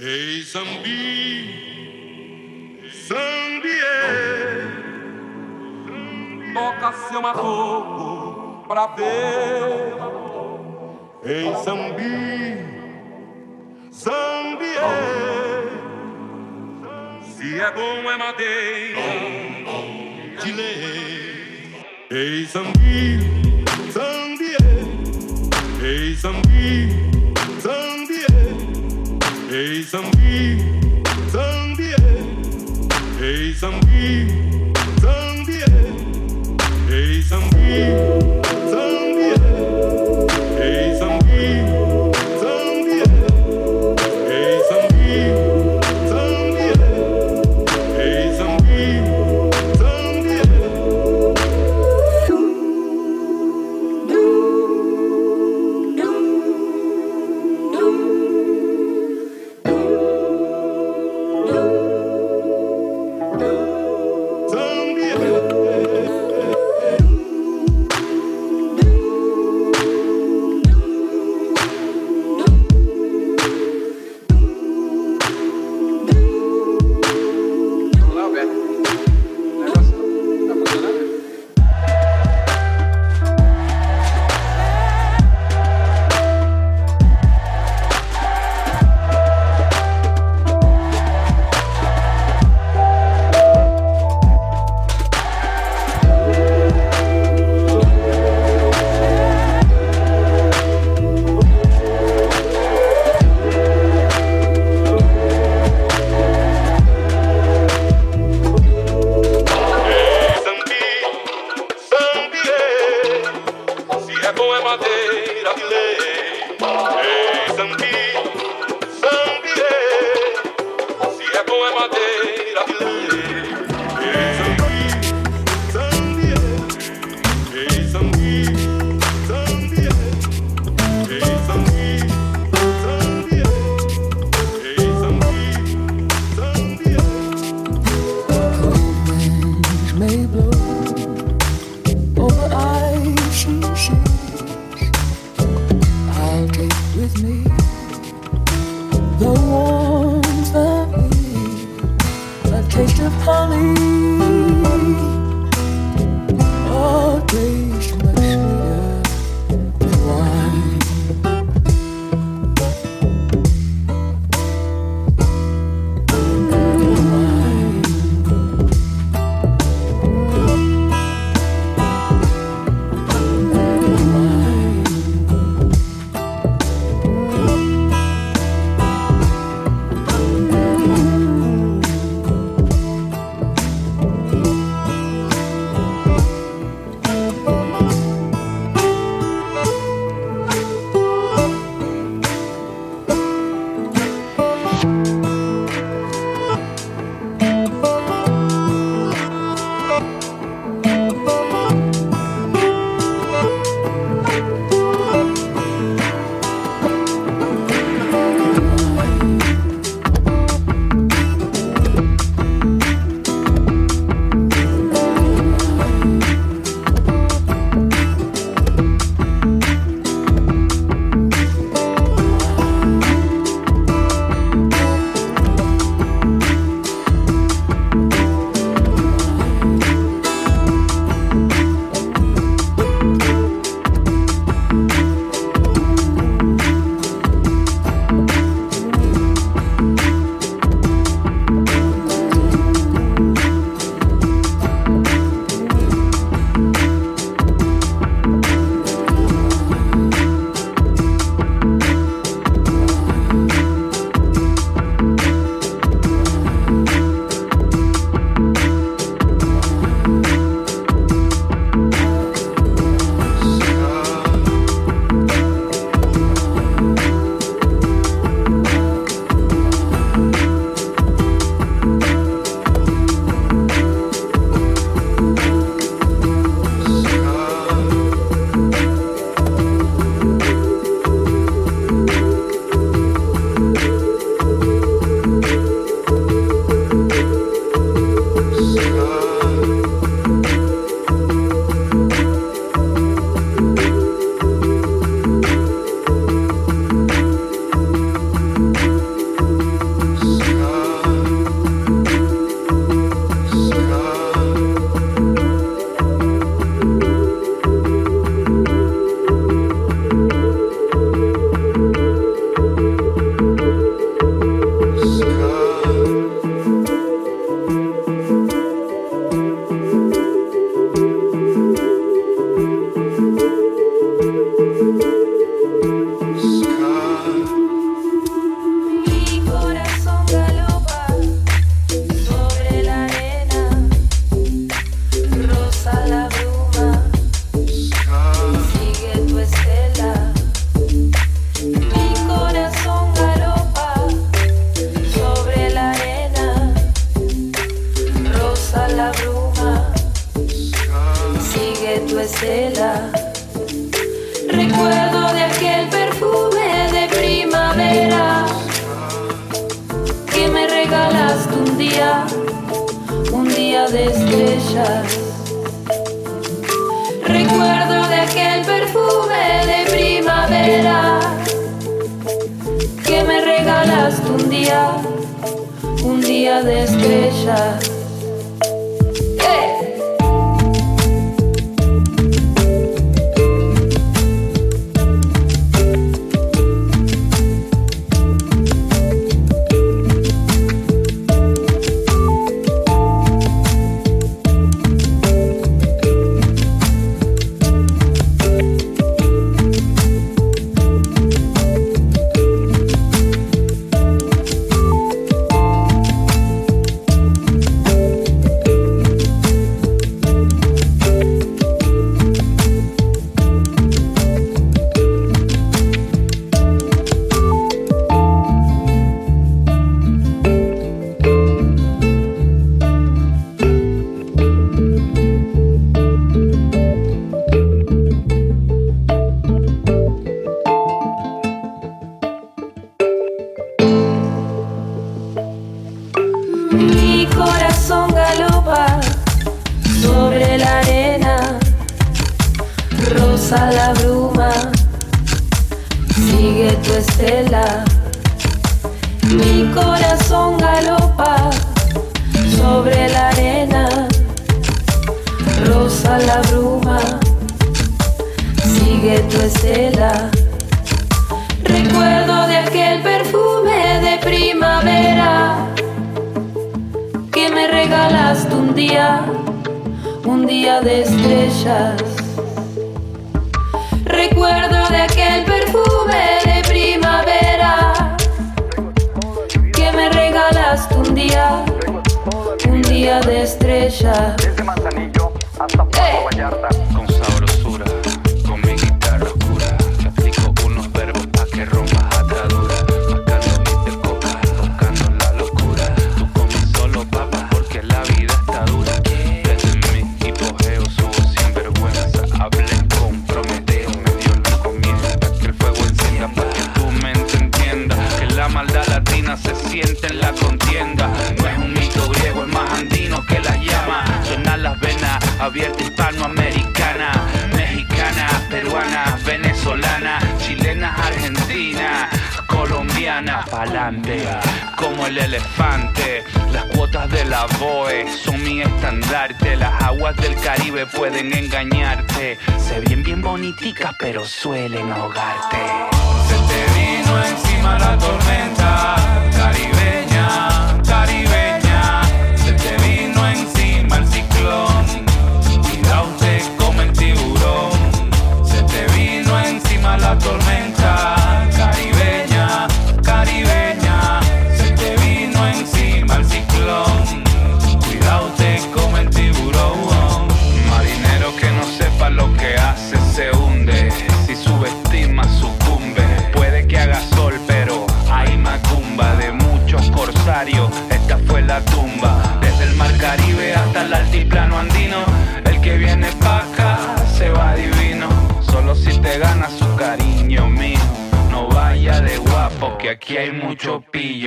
Ei, Zambi, Zambiê, toca seu matoco pra ver. Ei, Zambi, Zambiê, se é bom é madeira de lei. Ei, Zambi, Zambiê, ei, Zambi.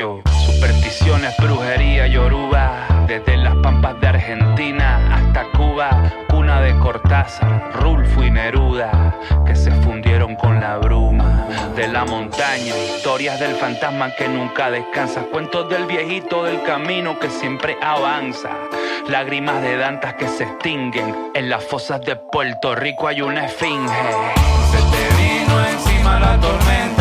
supersticiones, brujería, yoruba, desde las pampas de Argentina hasta Cuba, cuna de Cortázar, Rulfo y Neruda, que se fundieron con la bruma de la montaña, historias del fantasma que nunca descansa, cuentos del viejito del camino que siempre avanza, lágrimas de dantas que se extinguen, en las fosas de Puerto Rico hay una esfinge. Se te vino encima la tormenta.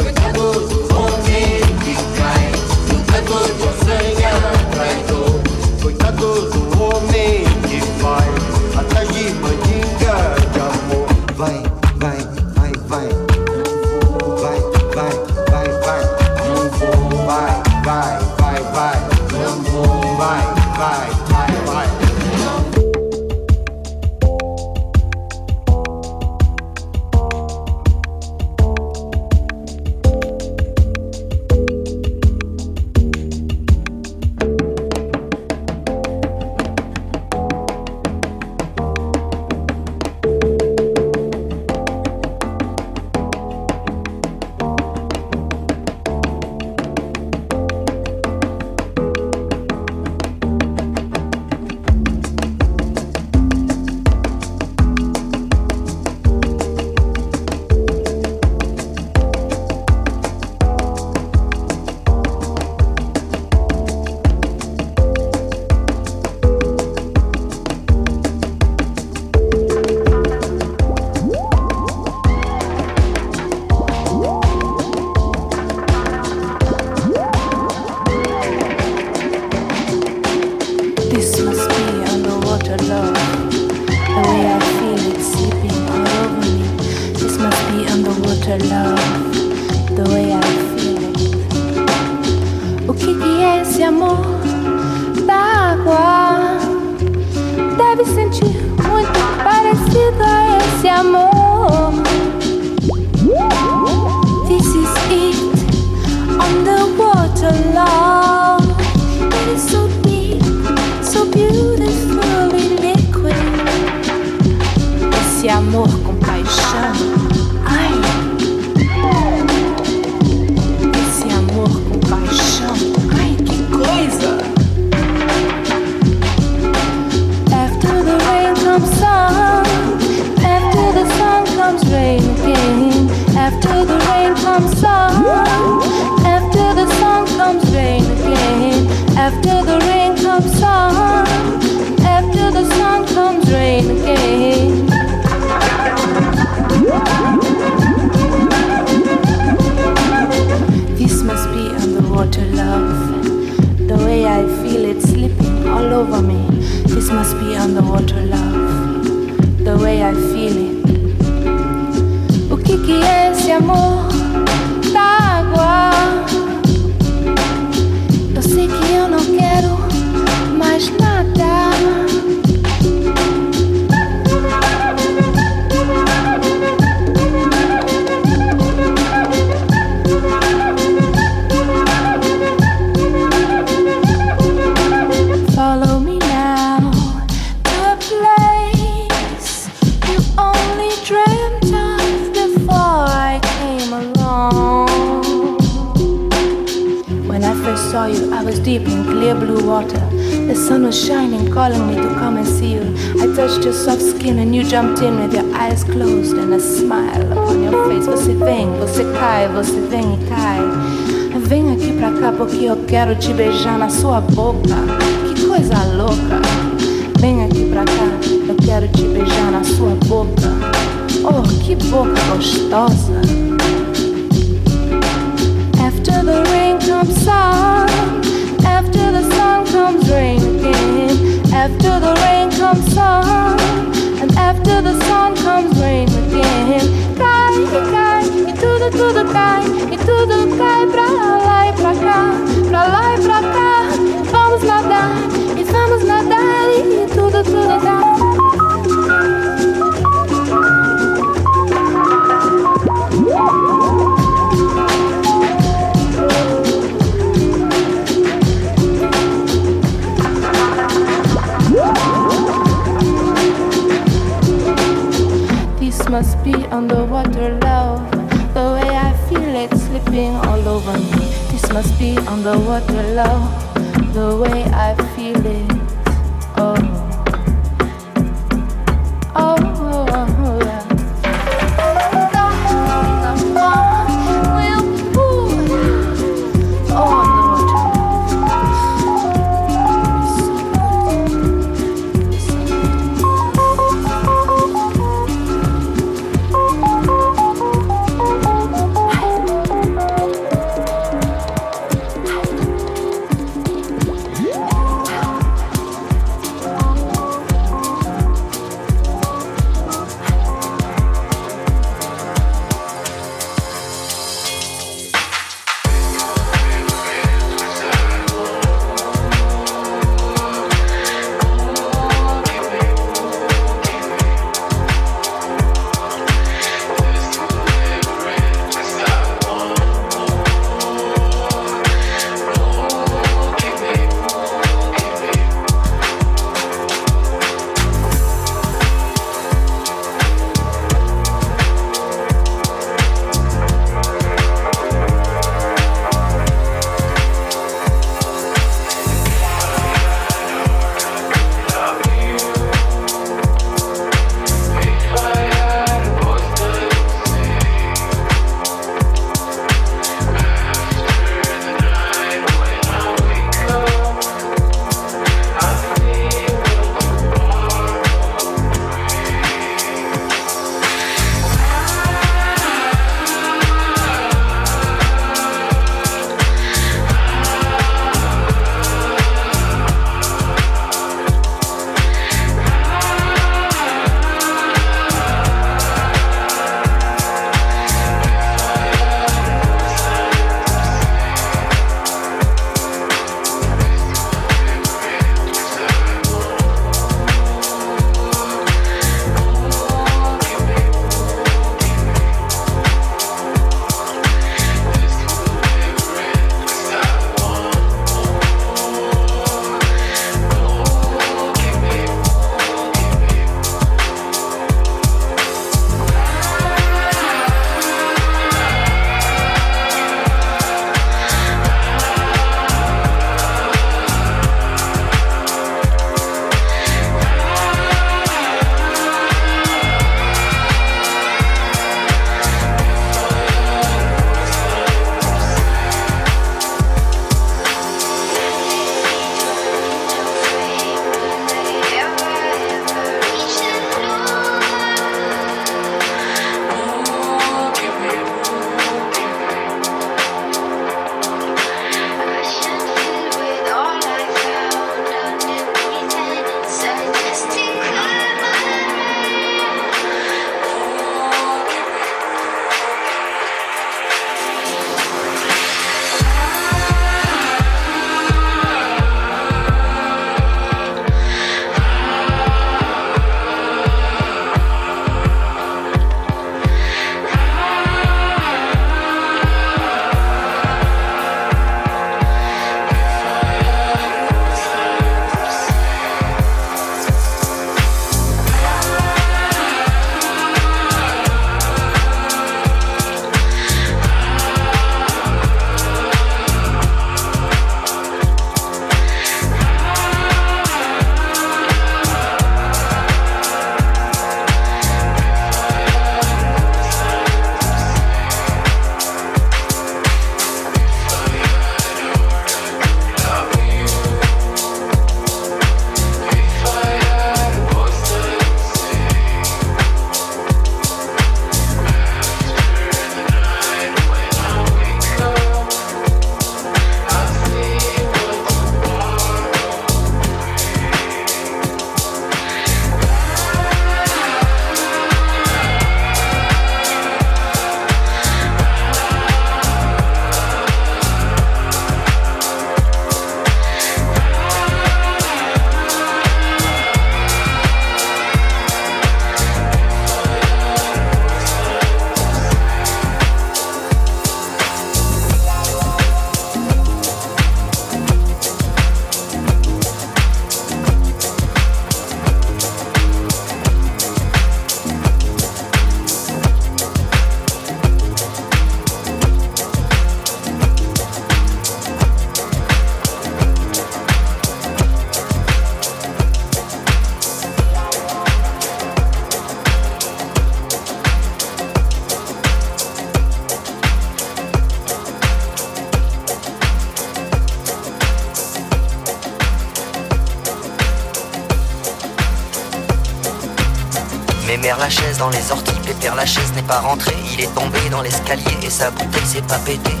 Pas rentré. Il est tombé dans l'escalier et sa bouteille s'est pas pétée.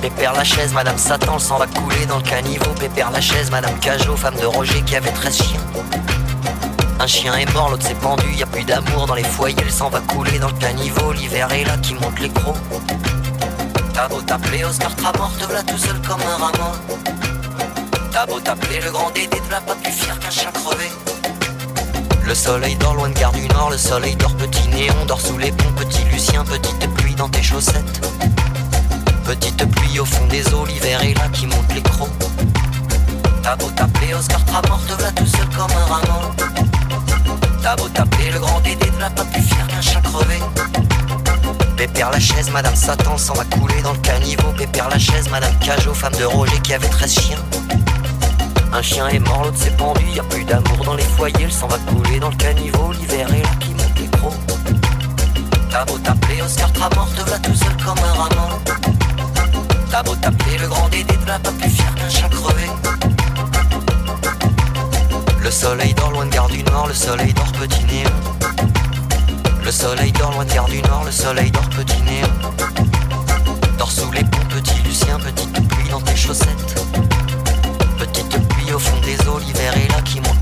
Pépère la chaise, Madame Satan, le sang va couler dans le caniveau. Pépère la chaise, Madame Cajot, femme de Roger qui avait 13 chiens. Un chien est mort, l'autre s'est pendu, y a plus d'amour dans les foyers, le sang va couler dans le caniveau, l'hiver est là qui monte les crocs. T'as beau t'appeler Oscar Tramor, te voilà tout seul comme un rameau. T'as beau t'appeler le grand Dédé, te pas plus fier qu'un chat crevé. Le soleil dort loin de Gare du Nord, le soleil dort petit néon, dort sous les ponts, petit Lucien, petite pluie dans tes chaussettes. Petite pluie au fond des eaux, l'hiver est là qui monte les crocs. T'as beau t'appeler Oscar Tramor, te voilà tout seul comme un rameau. T'as beau taper le grand Dédé de la pas plus fier qu'un chat crevé. Pépère la chaise, Madame Satan s'en va couler dans le caniveau. Pépère la chaise, Madame Cajot, femme de Roger qui avait 13 chiens. Un chien est mort, l'autre s'est pendu, y a plus d'amour dans les foyers, le sang va couler dans le caniveau, l'hiver est là qui monte les crocs. T'as beau t'appeler Oscar Tramor, te voilà tout seul comme un rameau. T'as beau t'appeler le grand Dédé, de pas plus fier qu'un chat crevé. Le soleil dort loin de Gare du Nord, le soleil dort petit néon. Le soleil dort loin de Gare du Nord, le soleil dort petit néon. Dors sous les ponts, petit Lucien, petite pluie dans tes chaussettes. L'hiver est là qui monte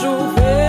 chover.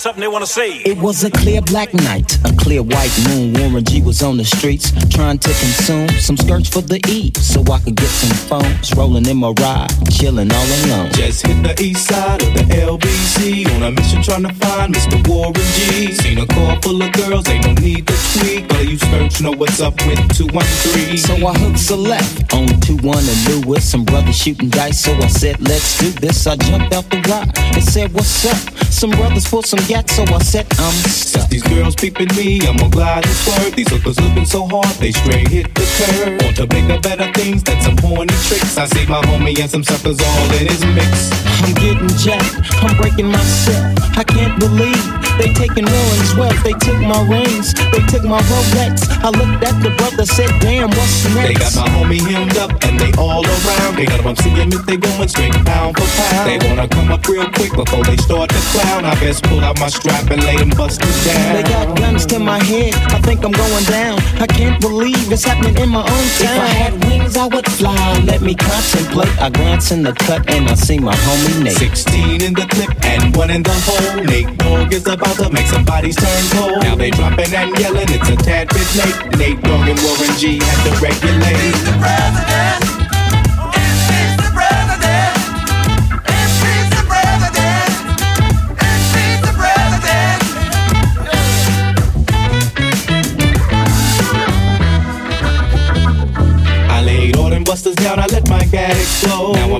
Got something they want to say. It was a clear black night, a clear white moon. Warren G was on the streets trying to consume some skirts for the E so I could get some phones. Rolling in my ride, chilling all alone. Just hit the east side of the LBC on a mission trying to find Mr. Warren G. Seen a car full of girls, ain't no need to tweak. All you skirts know what's up with 213. So I hooked select on 21 and Lewis. Some brothers shooting dice, so I said, let's do this. I jumped out the ride and said, what's up? Some brothers pulled some gas, so I said, I'm stuck. These girls peeping me, I'm gonna glide and swerve. These hookers looking so hard, they straight hit the curve. Want to bigger, better things than some horny tricks. I see my homie and some suckers all in his mix. I'm getting jacked, I'm breaking myself. I can't believe they taking Warren's wealth. They took my rings, they took my Rolex. I looked at the brother, said, damn, what's next? They got my homie hemmed up and they all around. They got them seeing if they going straight pound for pound. They wanna come up real quick before they start to clown. I best pull out my strap and lay them busters down. They got guns to my head, I think I'm going down. I can't believe it's happening in my own town. If I had wings, I would fly. Let me contemplate. I glance in the cut and I see my homie Nate. 16 in the clip and one in the hole. Nate Dogg is about to make some bodies turn cold. Now they dropping and yelling, it's a tad bit late. Nate Dogg and Warren G had to regulate. He's the president.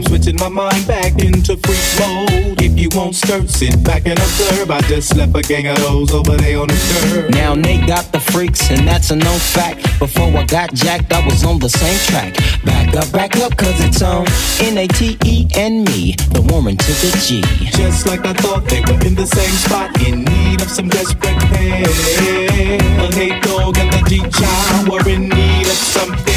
I'm switching my mind back into freak mode. If you won't skirt, sit back and observe. I just slept a gang of those over there on the curb. Now Nate got the freaks, and that's a known fact. Before I got jacked, I was on the same track. Back up, back up, cause it's on N-A-T-E and me, the Warren to the G. Just like I thought, they were in the same spot, in need of some desperate help. Nate Dogg and the G-Child were in need of something.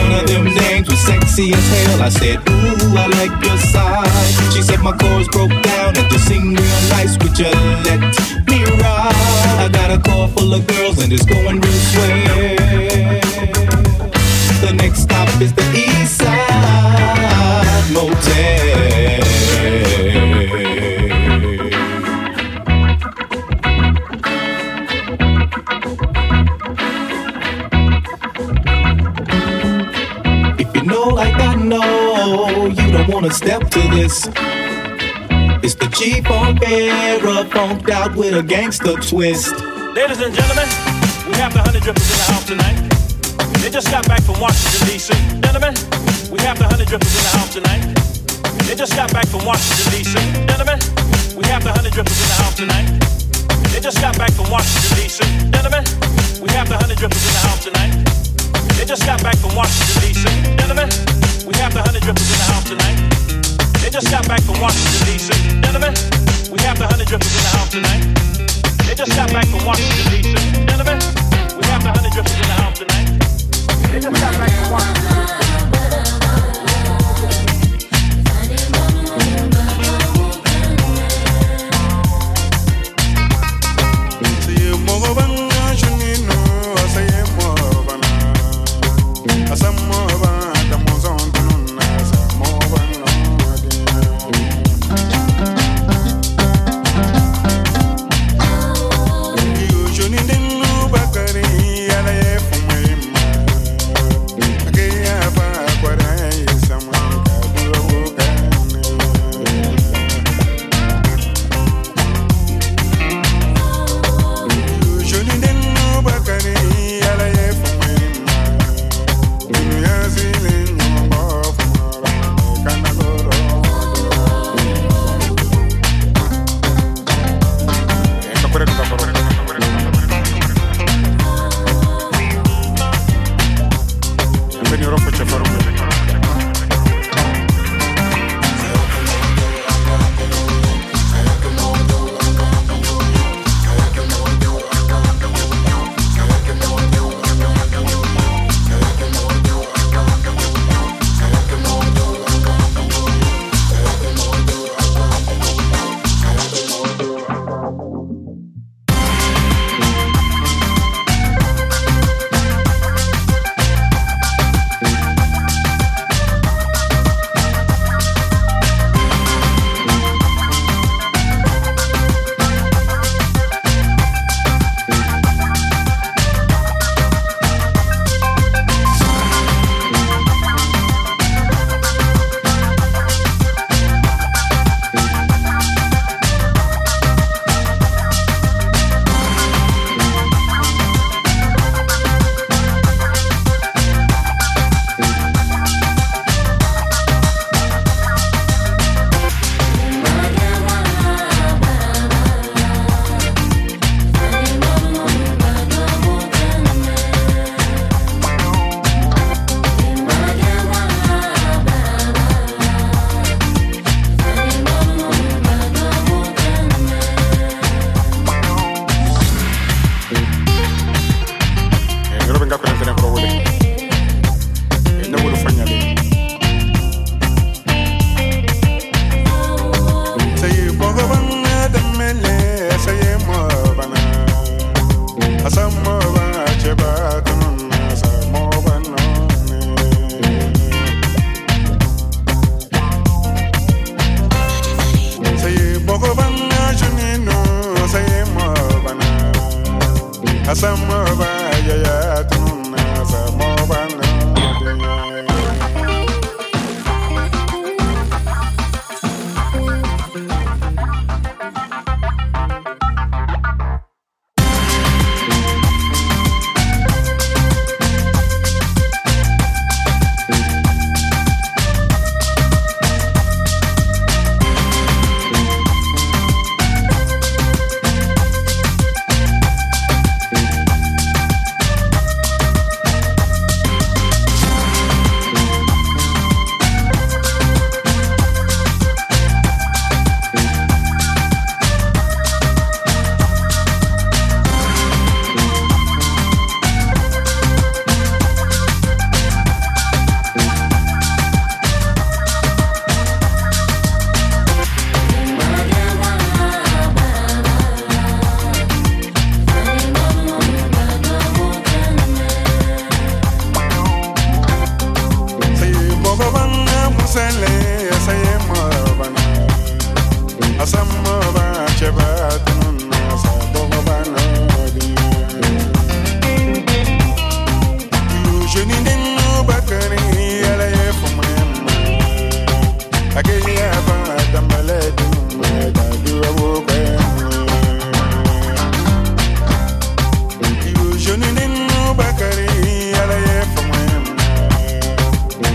One of them names was sexy as hell. I said, Ooh, I like your side. She said my chords broke down and to sing real nice. Would you let me ride? I got a car full of girls and it's going real swell. The next stop is the East Side Motel. wanna step to this. It's the G-Funk era, funked out with a gangster twist. Ladies and gentlemen, we have the honey drippers in the house tonight. They just got back from Washington, D.C. Gentlemen, we have the honey drippers in the house tonight. They just got back from Washington, D.C. Gentlemen, we have the honey drippers in the house tonight. They just got back from Washington, D.C. Gentlemen, we have the honey drippers in the house tonight. They just got back from Washington, D.C. Gentlemen, we have the honey drippers in the house tonight. Just got back from Washington, D.C. Gentlemen,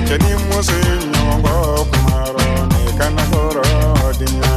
Chani mwase nyongo kumaro Nekana horo dinya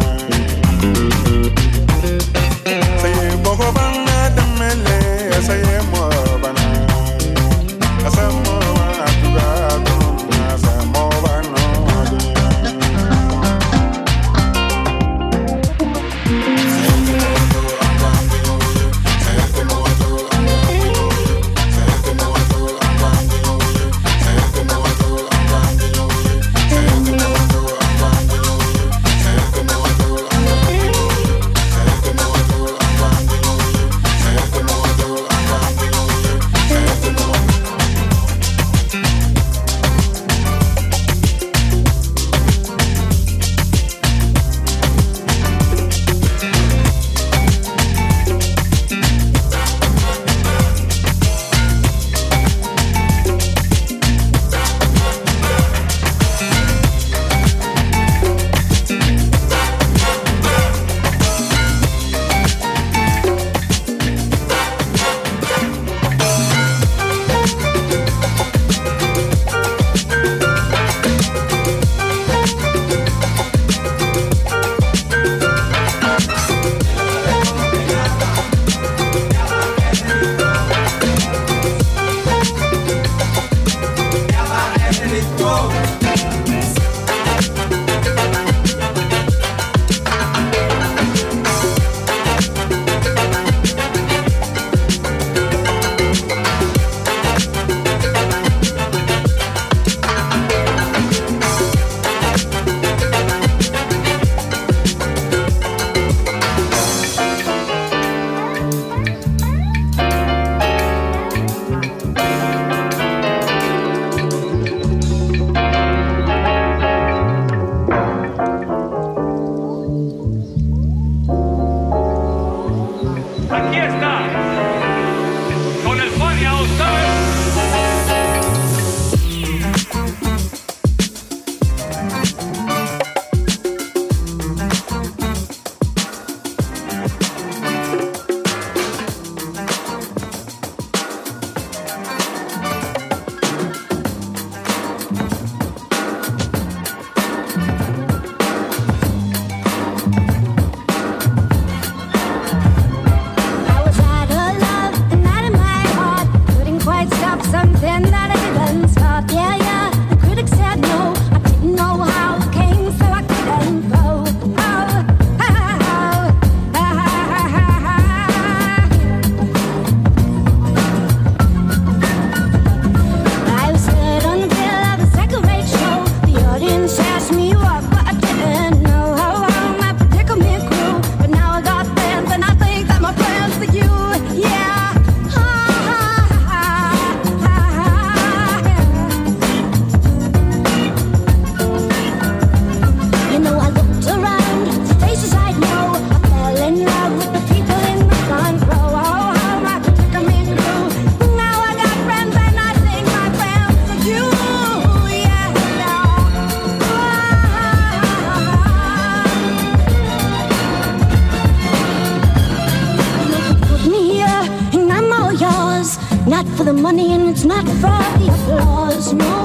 money and it's not for the applause. No.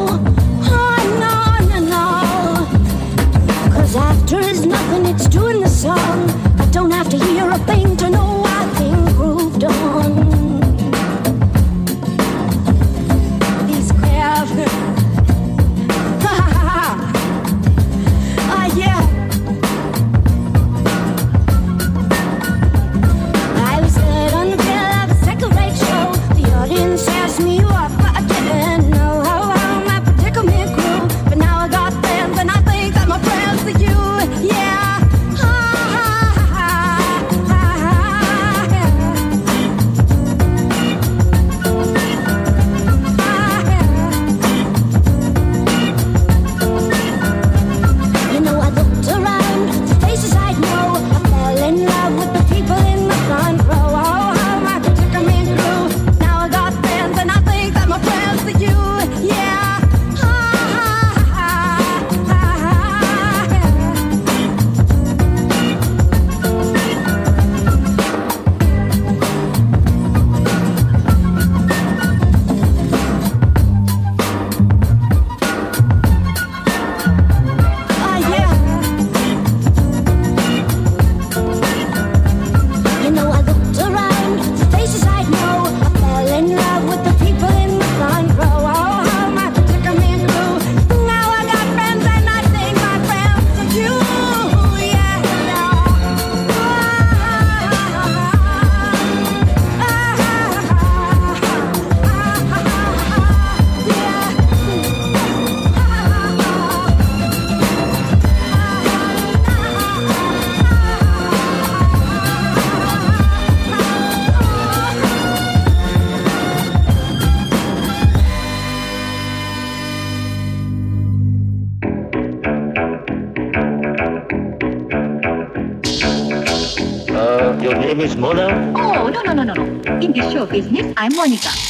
I'm Monica.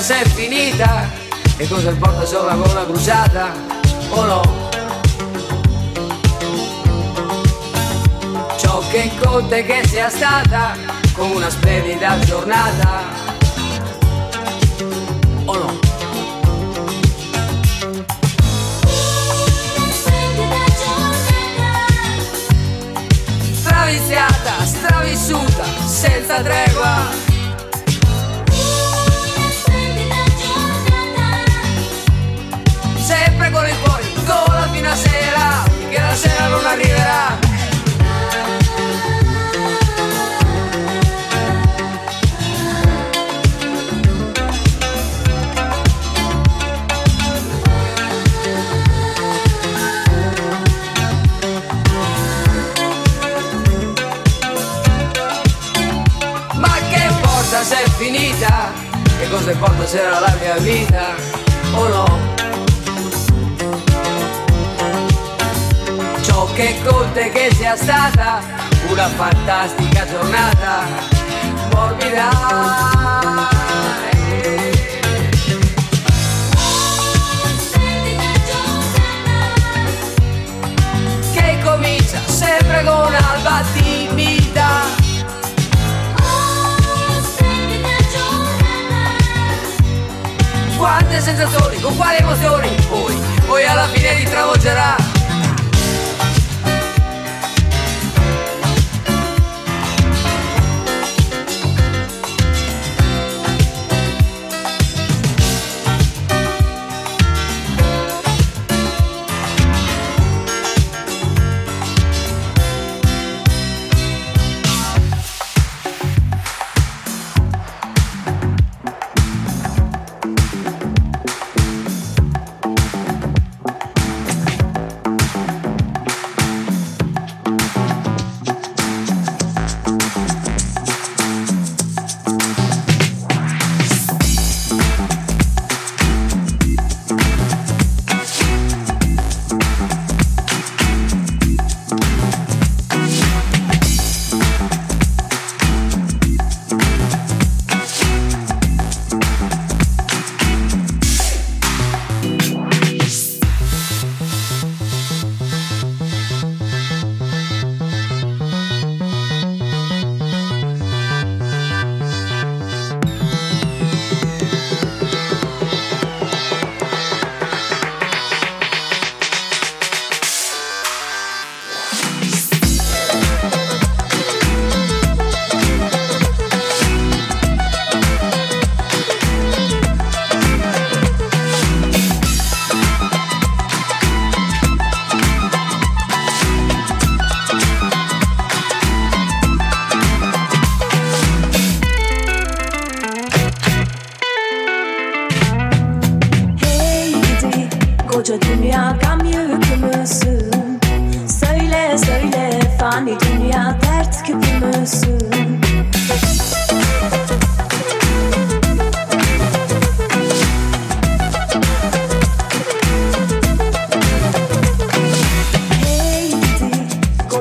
se è finita e cosa sei porta sola con la crociata o no? Ciò che conta è che sia stata con una splendida giornata o no? Straviziata, stravissuta, senza tregua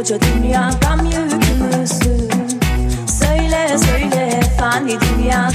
Koca dünya gam yükümüzsün Söyle söyle fani dünya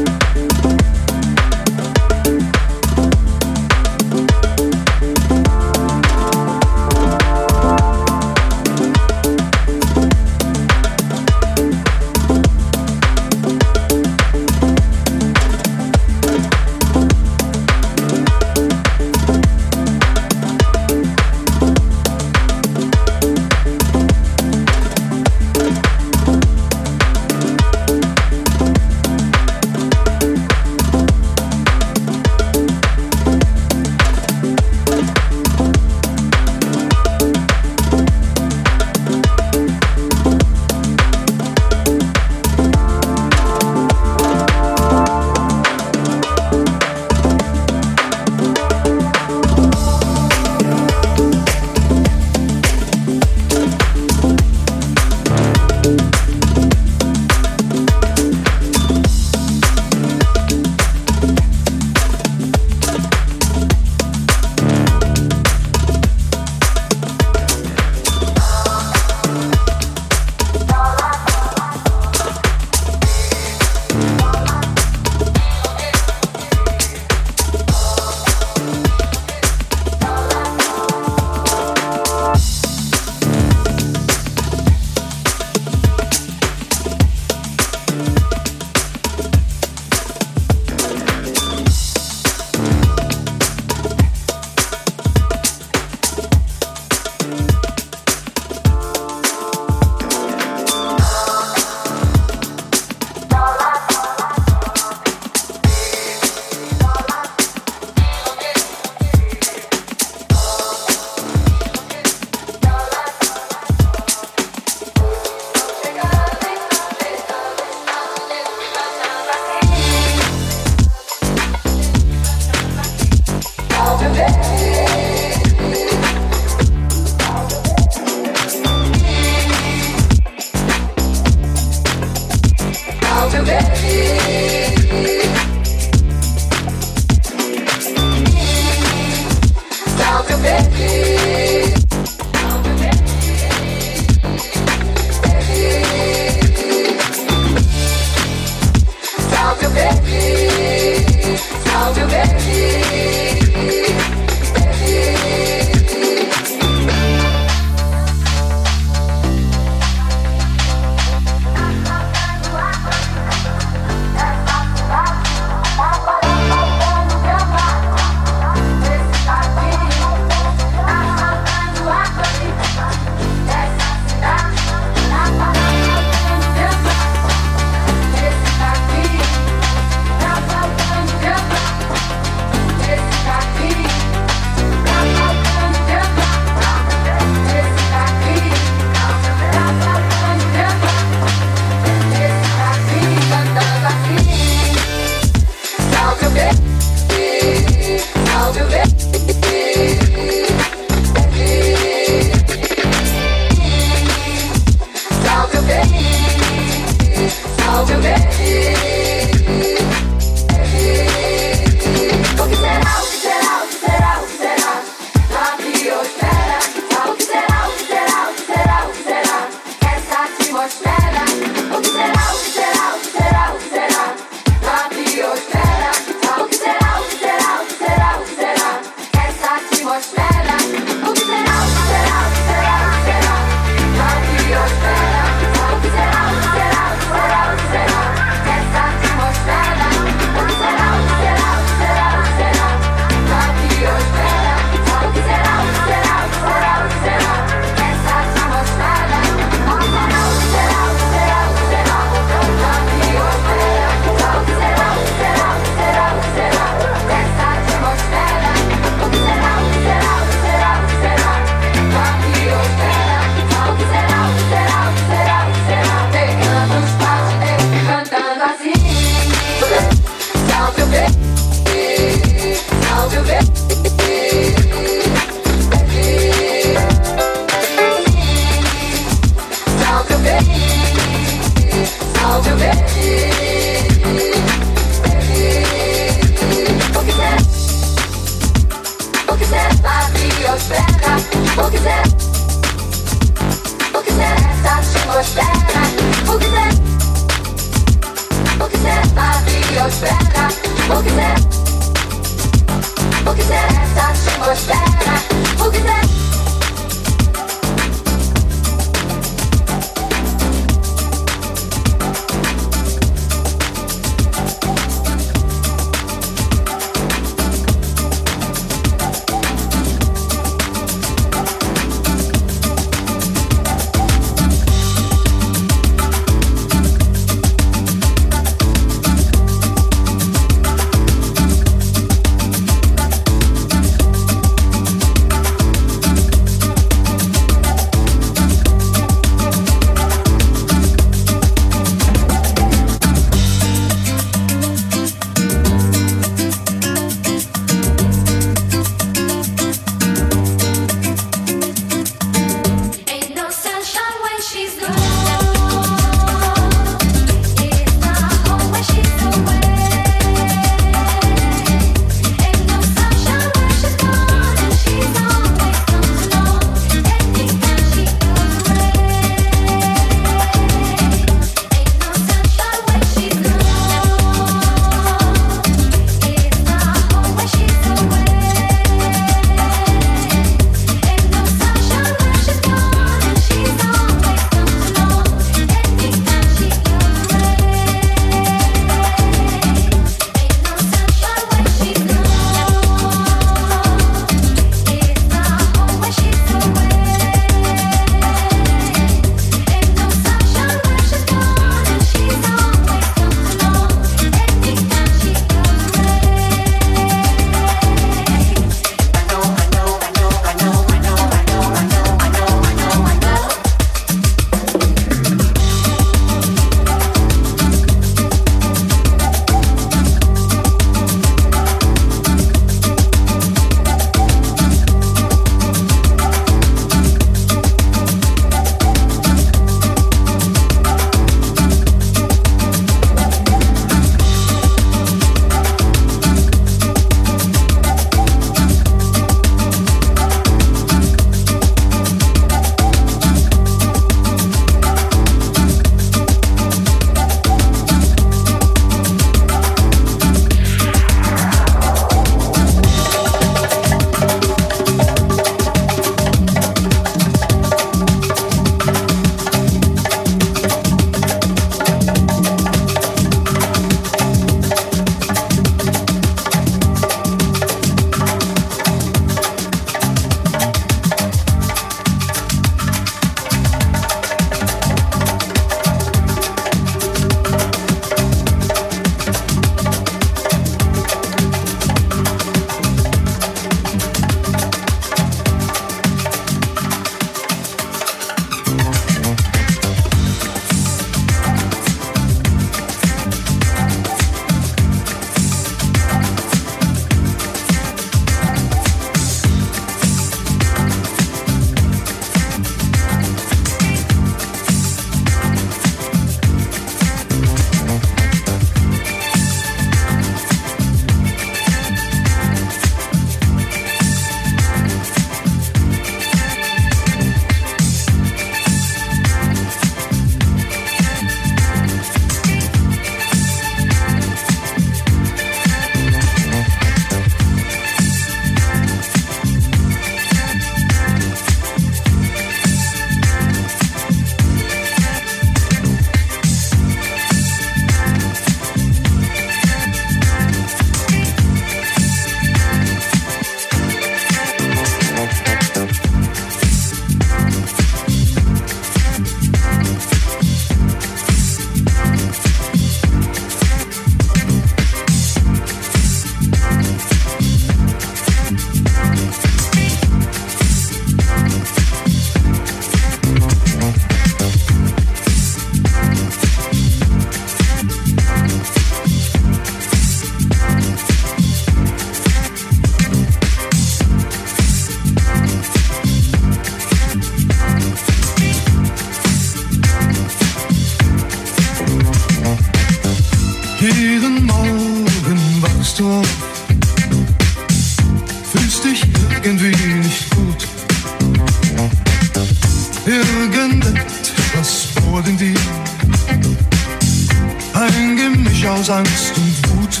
aus Angst und Wut.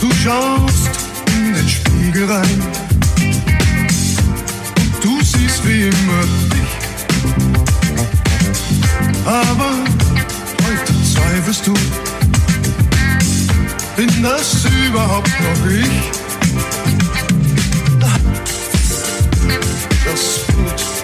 Du schaust in den Spiegel rein und du siehst wie immer dich. Aber heute zweifelst du, bin das überhaupt noch ich? Das Blut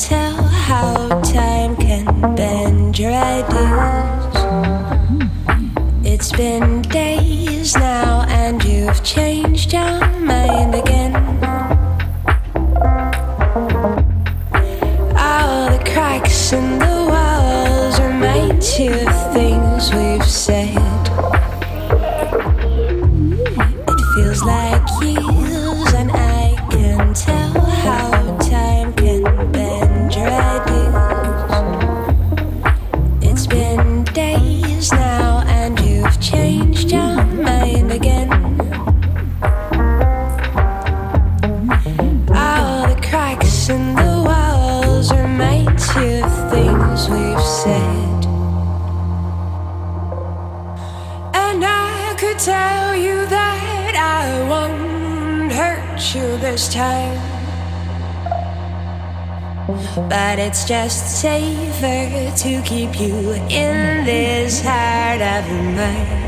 tell how time can bend your ideas. just safer to keep you in this heart of mine.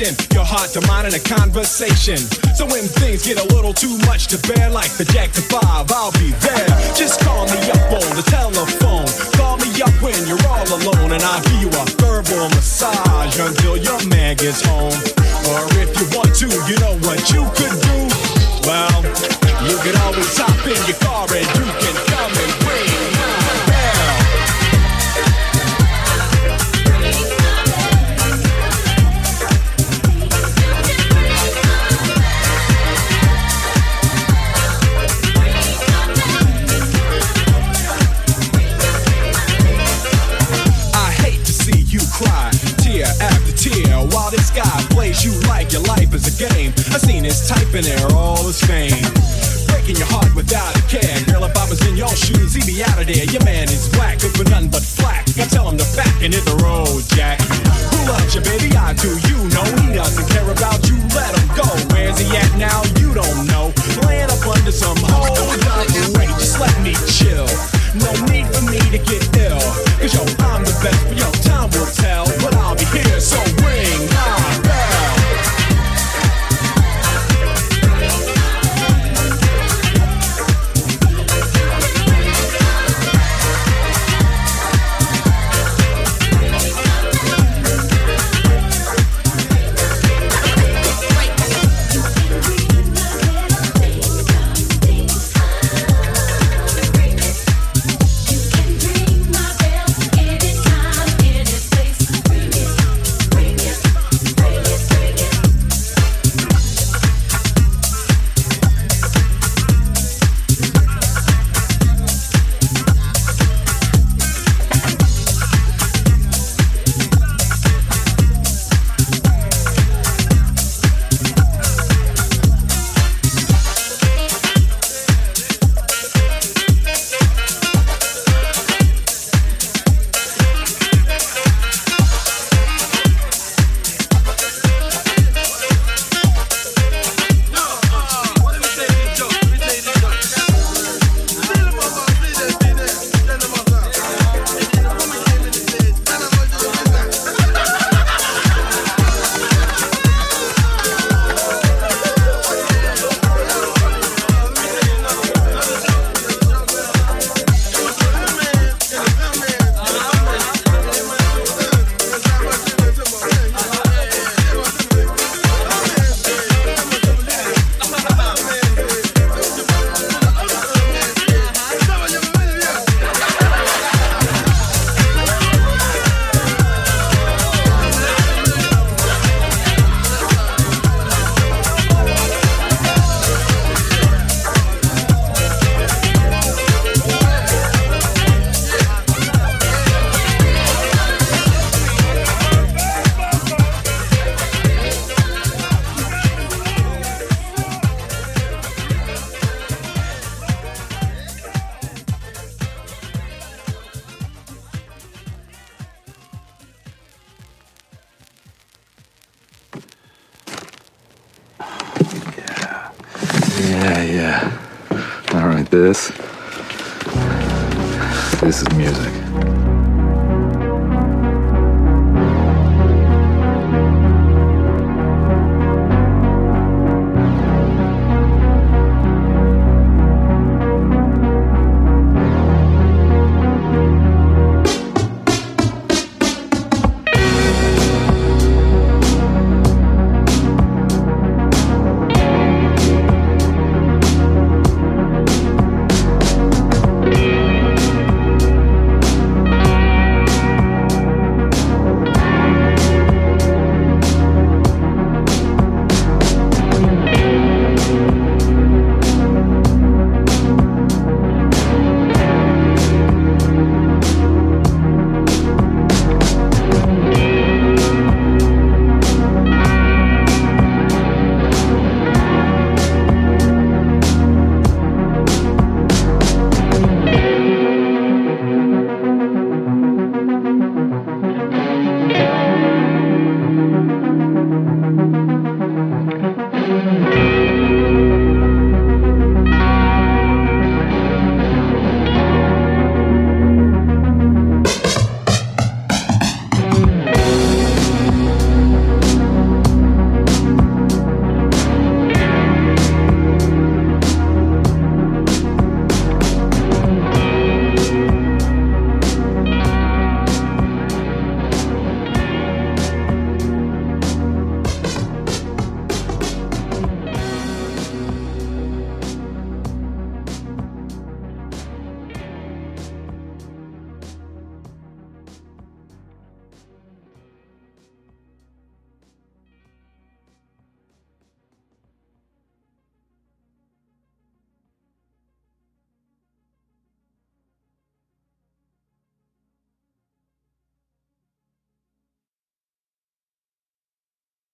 your heart to mind, in a conversation. So when things get a little too much to bear, like the jack to No need